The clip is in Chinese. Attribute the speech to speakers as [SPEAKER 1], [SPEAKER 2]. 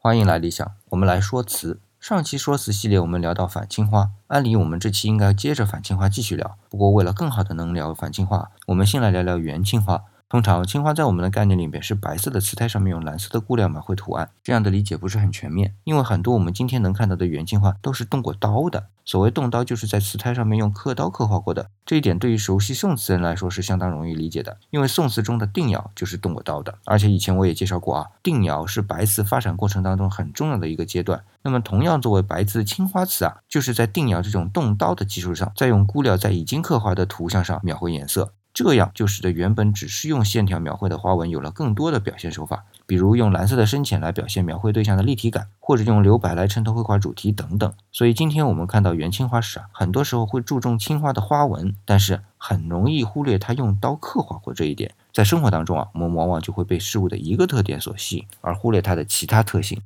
[SPEAKER 1] 欢迎来理想，我们来说词。上期说词系列我们聊到反青花，按理我们这期应该接着反青花继续聊。不过为了更好的能聊反青花，我们先来聊聊元青花。通常青花在我们的概念里边是白色的瓷胎上面用蓝色的布料描绘图案，这样的理解不是很全面，因为很多我们今天能看到的元青花都是动过刀的。所谓动刀，就是在瓷胎上面用刻刀刻画过的。这一点对于熟悉宋词人来说是相当容易理解的，因为宋词中的定窑就是动过刀的。而且以前我也介绍过啊，定窑是白瓷发展过程当中很重要的一个阶段。那么同样作为白瓷的青花瓷啊，就是在定窑这种动刀的基础上，再用钴料在已经刻画的图像上描绘颜色。这样就使得原本只是用线条描绘的花纹有了更多的表现手法，比如用蓝色的深浅来表现描绘对象的立体感，或者用留白来衬托绘画主题等等。所以今天我们看到元青花时啊，很多时候会注重青花的花纹，但是很容易忽略它用刀刻画过这一点。在生活当中啊，我们往往就会被事物的一个特点所吸引，而忽略它的其他特性。